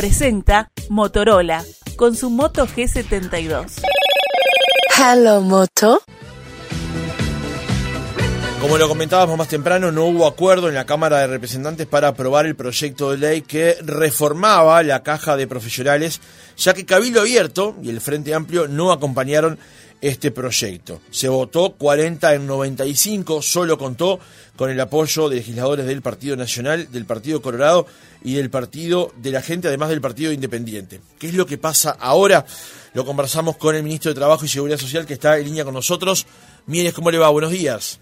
presenta Motorola con su Moto G72. Hello Moto. Como lo comentábamos más temprano, no hubo acuerdo en la Cámara de Representantes para aprobar el proyecto de ley que reformaba la caja de profesionales, ya que Cabildo Abierto y el Frente Amplio no acompañaron este proyecto. Se votó 40 en 95, solo contó con el apoyo de legisladores del Partido Nacional, del Partido Colorado y del Partido de la Gente, además del Partido Independiente. ¿Qué es lo que pasa ahora? Lo conversamos con el ministro de Trabajo y Seguridad Social que está en línea con nosotros. Mieres, ¿cómo le va? Buenos días.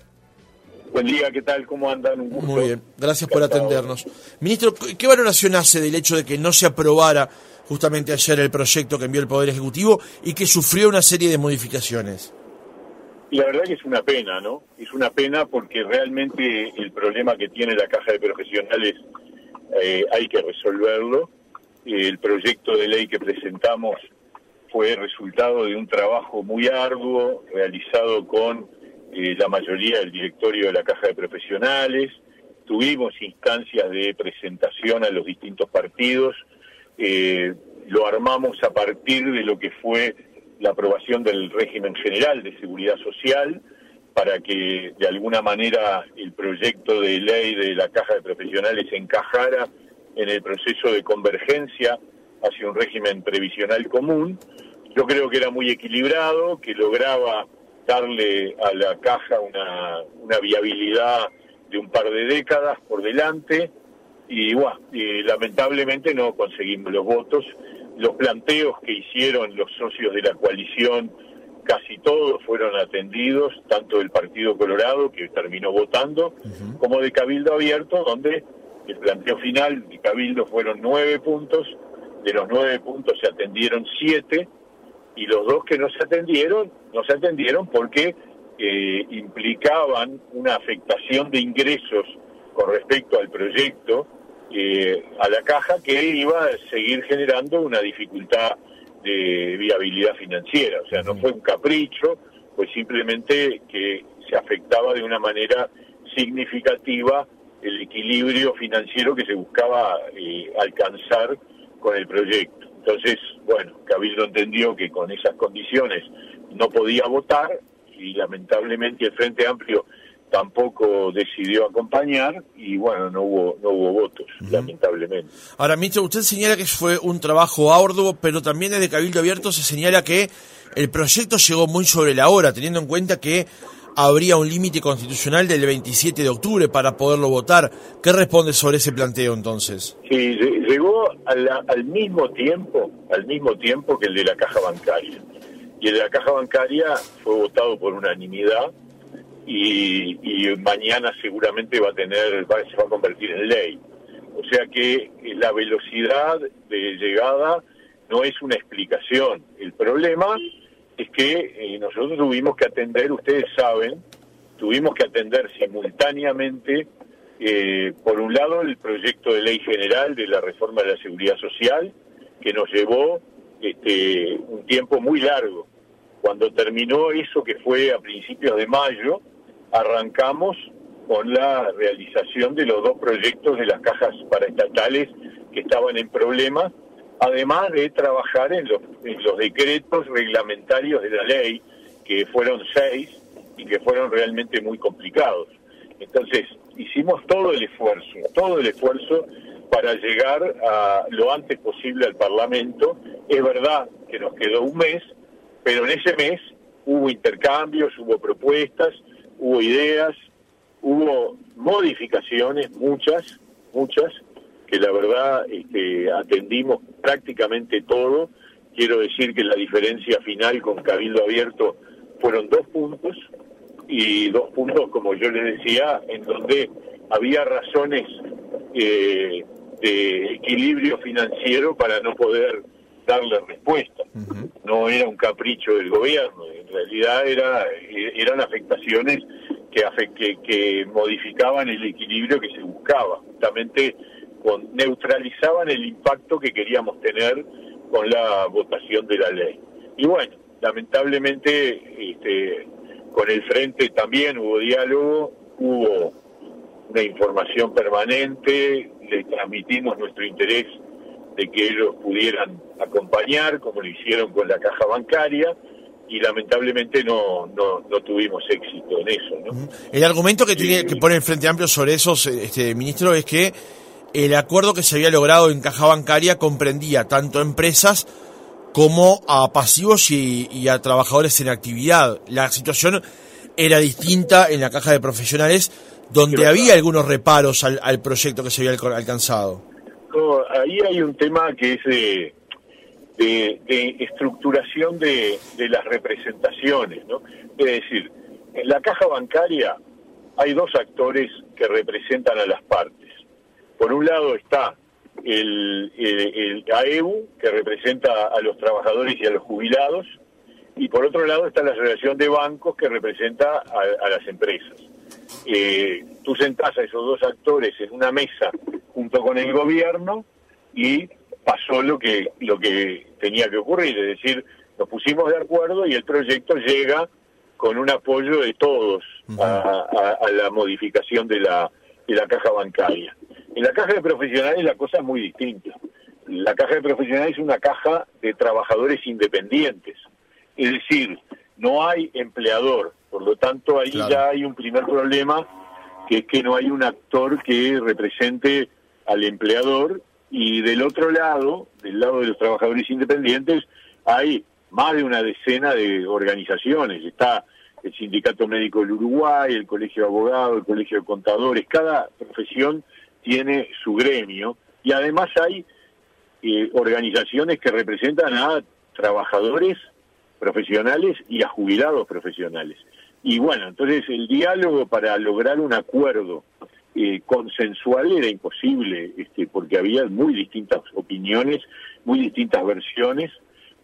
Buen día, ¿qué tal? ¿Cómo andan? Un gusto. Muy bien, gracias por atendernos. Ministro, ¿qué valoración hace del hecho de que no se aprobara justamente ayer el proyecto que envió el Poder Ejecutivo y que sufrió una serie de modificaciones? La verdad que es una pena, ¿no? Es una pena porque realmente el problema que tiene la caja de profesionales eh, hay que resolverlo. El proyecto de ley que presentamos fue resultado de un trabajo muy arduo realizado con eh, la mayoría del directorio de la Caja de Profesionales, tuvimos instancias de presentación a los distintos partidos, eh, lo armamos a partir de lo que fue la aprobación del régimen general de seguridad social, para que de alguna manera el proyecto de ley de la Caja de Profesionales encajara en el proceso de convergencia hacia un régimen previsional común. Yo creo que era muy equilibrado, que lograba darle a la caja una, una viabilidad de un par de décadas por delante y, bueno, lamentablemente no conseguimos los votos. Los planteos que hicieron los socios de la coalición, casi todos fueron atendidos, tanto del Partido Colorado, que terminó votando, como de Cabildo Abierto, donde el planteo final de Cabildo fueron nueve puntos, de los nueve puntos se atendieron siete, y los dos que no se atendieron, no se atendieron porque eh, implicaban una afectación de ingresos con respecto al proyecto eh, a la caja que iba a seguir generando una dificultad de viabilidad financiera. O sea, no fue un capricho, pues simplemente que se afectaba de una manera significativa el equilibrio financiero que se buscaba eh, alcanzar con el proyecto. Entonces, bueno, Cabildo entendió que con esas condiciones no podía votar y lamentablemente el Frente Amplio tampoco decidió acompañar y bueno, no hubo no hubo votos, lamentablemente. Ahora, Micho, usted señala que fue un trabajo arduo, pero también desde Cabildo Abierto se señala que el proyecto llegó muy sobre la hora, teniendo en cuenta que habría un límite constitucional del 27 de octubre para poderlo votar. ¿Qué responde sobre ese planteo entonces? Sí, llegó al, mismo tiempo, al mismo tiempo que el de la caja bancaria. Y el de la caja bancaria fue votado por unanimidad y, mañana seguramente va a tener, se va a convertir en ley. O sea que la velocidad de llegada no es una explicación. El problema es que eh, nosotros tuvimos que atender, ustedes saben, tuvimos que atender simultáneamente, eh, por un lado, el proyecto de ley general de la reforma de la seguridad social, que nos llevó este, un tiempo muy largo. Cuando terminó eso, que fue a principios de mayo, arrancamos con la realización de los dos proyectos de las cajas paraestatales que estaban en problemas además de trabajar en los, decretos reglamentarios de la ley, que fueron seis y que fueron realmente muy complicados. Entonces, hicimos todo el esfuerzo, todo el esfuerzo para llegar a lo antes posible al Parlamento. Es verdad que nos quedó un mes, pero en ese mes hubo intercambios, hubo propuestas, hubo ideas, hubo modificaciones, muchas, muchas, que la verdad este, atendimos prácticamente todo. Quiero decir que la diferencia final con Cabildo Abierto fueron dos puntos y dos puntos, como yo les decía, en donde había razones eh, de equilibrio financiero para no poder darle respuesta. No era un capricho del gobierno, en realidad era eran afectaciones que, que, que modificaban el equilibrio que se buscaba. Justamente neutralizaban el impacto que queríamos tener con la votación de la ley. Y bueno, lamentablemente este, con el frente también hubo diálogo, hubo una información permanente, le transmitimos nuestro interés de que ellos pudieran acompañar, como lo hicieron con la caja bancaria, y lamentablemente no, no, no tuvimos éxito en eso. ¿no? El argumento que, tiene, que pone el Frente Amplio sobre eso, este, ministro, es que el acuerdo que se había logrado en caja bancaria comprendía tanto empresas como a pasivos y, a trabajadores en actividad. La situación era distinta en la caja de profesionales, donde había algunos reparos al, proyecto que se había alcanzado. ahí hay un tema que es de, de, estructuración de, de, las representaciones. ¿no? Es decir, en la caja bancaria hay dos actores que representan a las partes. Por un lado está el, el, AEU, que representa a los trabajadores y a los jubilados, y por otro lado está la Asociación de Bancos, que representa a, las empresas. Eh, tú sentás a esos dos actores en una mesa junto con el gobierno y pasó lo que, lo que tenía que ocurrir, es decir, nos pusimos de acuerdo y el proyecto llega con un apoyo de todos a, a la modificación de la, de la caja bancaria. En la caja de profesionales la cosa es muy distinta. La caja de profesionales es una caja de trabajadores independientes. Es decir, no hay empleador. Por lo tanto, ahí ya hay un primer problema, que es que no hay un actor que represente al empleador. Y del otro lado, del lado de los trabajadores independientes, hay más de una decena de organizaciones. Está el Sindicato Médico del Uruguay, el Colegio de Abogados, el Colegio de Contadores. Cada profesión tiene su gremio y además hay eh, organizaciones que representan a trabajadores profesionales y a jubilados profesionales. Y bueno, entonces el diálogo para lograr un acuerdo eh, consensual era imposible, este, porque había muy distintas opiniones, muy distintas versiones,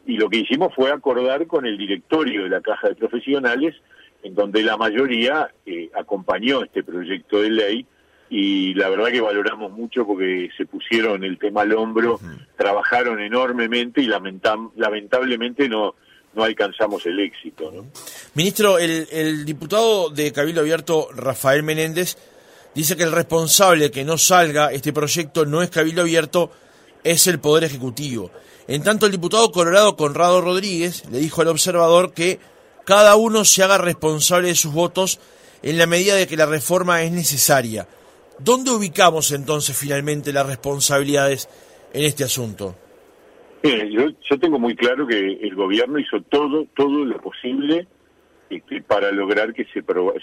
y lo que hicimos fue acordar con el directorio de la Caja de Profesionales, en donde la mayoría eh, acompañó este proyecto de ley y la verdad que valoramos mucho porque se pusieron el tema al hombro, trabajaron enormemente y lamentablemente no, no alcanzamos el éxito. ¿no? Ministro, el, diputado de Cabildo Abierto, Rafael Menéndez, dice que el responsable que no salga este proyecto no es Cabildo Abierto, es el Poder Ejecutivo. En tanto, el diputado colorado Conrado Rodríguez le dijo al observador que cada uno se haga responsable de sus votos en la medida de que la reforma es necesaria. ¿Dónde ubicamos entonces finalmente las responsabilidades en este asunto? Yo, yo tengo muy claro que el gobierno hizo todo, todo lo posible este, para lograr que se,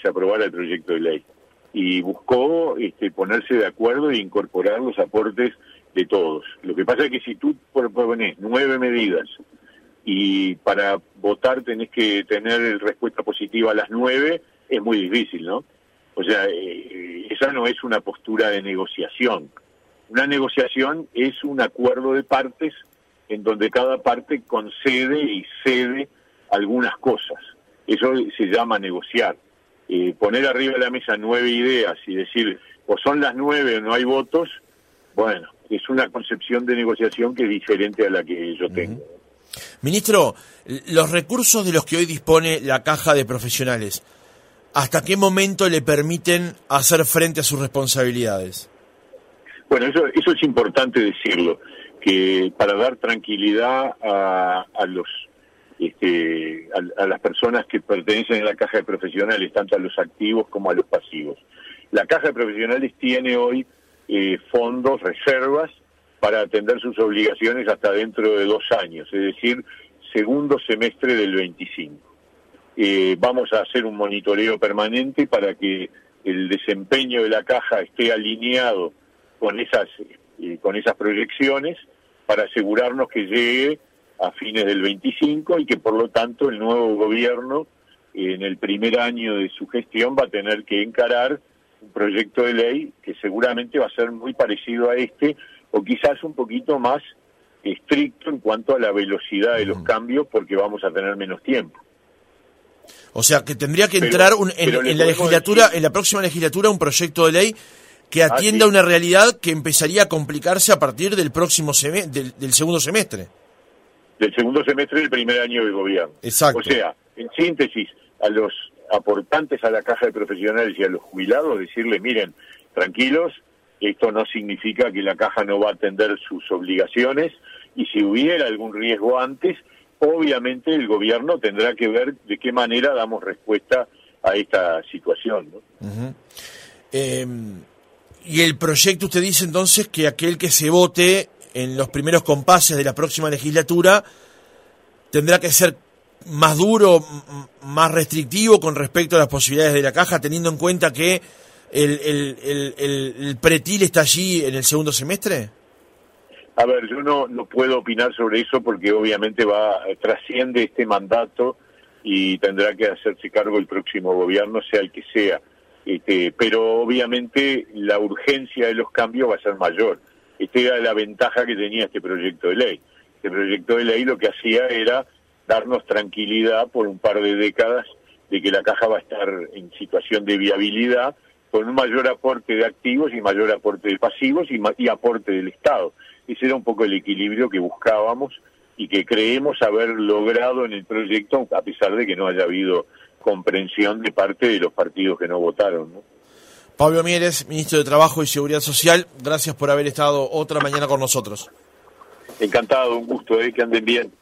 aprobara el proyecto de ley y buscó este, ponerse de acuerdo e incorporar los aportes de todos. Lo que pasa es que si tú propones nueve medidas y para votar tenés que tener respuesta positiva a las nueve, es muy difícil, ¿no? O sea, eh, esa no es una postura de negociación. Una negociación es un acuerdo de partes en donde cada parte concede y cede algunas cosas. Eso se llama negociar. Eh, poner arriba de la mesa nueve ideas y decir, o son las nueve o no hay votos, bueno, es una concepción de negociación que es diferente a la que yo tengo. Ministro, los recursos de los que hoy dispone la caja de profesionales, ¿hasta qué momento le permiten hacer frente a sus responsabilidades? Bueno, eso, eso es importante decirlo, que para dar tranquilidad a, los este, a, las personas que pertenecen a la caja de profesionales, tanto a los activos como a los pasivos. La caja de profesionales tiene hoy eh, fondos, reservas, para atender sus obligaciones hasta dentro de dos años, es decir, segundo semestre del 25. Eh, vamos a hacer un monitoreo permanente para que el desempeño de la caja esté alineado con esas, eh, con esas proyecciones para asegurarnos que llegue a fines del 25 y que por lo tanto el nuevo gobierno en el primer año de su gestión va a tener que encarar un proyecto de ley que seguramente va a ser muy parecido a este o quizás un poquito más estricto en cuanto a la velocidad de los cambios porque vamos a tener menos tiempo. O sea, que tendría que entrar en, la legislatura, en la próxima legislatura, un proyecto de ley que atienda una realidad que empezaría a complicarse a partir del próximo semestre, del, segundo semestre. Del segundo semestre del primer año de gobierno. Exacto. O sea, en síntesis, a los aportantes a la caja de profesionales y a los jubilados decirle, miren, tranquilos, Esto no significa que la caja no va a atender sus obligaciones y si hubiera algún riesgo antes, obviamente el gobierno tendrá que ver de qué manera damos respuesta a esta situación. Em, y el proyecto, usted dice entonces que aquel que se vote en los primeros compases de la próxima legislatura tendrá que ser más duro, más restrictivo con respecto a las posibilidades de la caja, teniendo en cuenta que el, el, pretil está allí en el segundo semestre? A ver, yo no, no puedo opinar sobre eso porque obviamente va trasciende este mandato y tendrá que hacerse cargo el próximo gobierno, sea el que sea. Este, pero obviamente la urgencia de los cambios va a ser mayor. Esta era la ventaja que tenía este proyecto de ley. Este proyecto de ley lo que hacía era darnos tranquilidad por un par de décadas de que la caja va a estar en situación de viabilidad con un mayor aporte de activos y mayor aporte de pasivos y, y aporte del Estado. Ese era un poco el equilibrio que buscábamos y que creemos haber logrado en el proyecto, a pesar de que no haya habido comprensión de parte de los partidos que no votaron. Pablo Mieres, ministro de Trabajo y Seguridad Social, gracias por haber estado otra mañana con nosotros. Encantado, un gusto, ¿eh? que anden bien.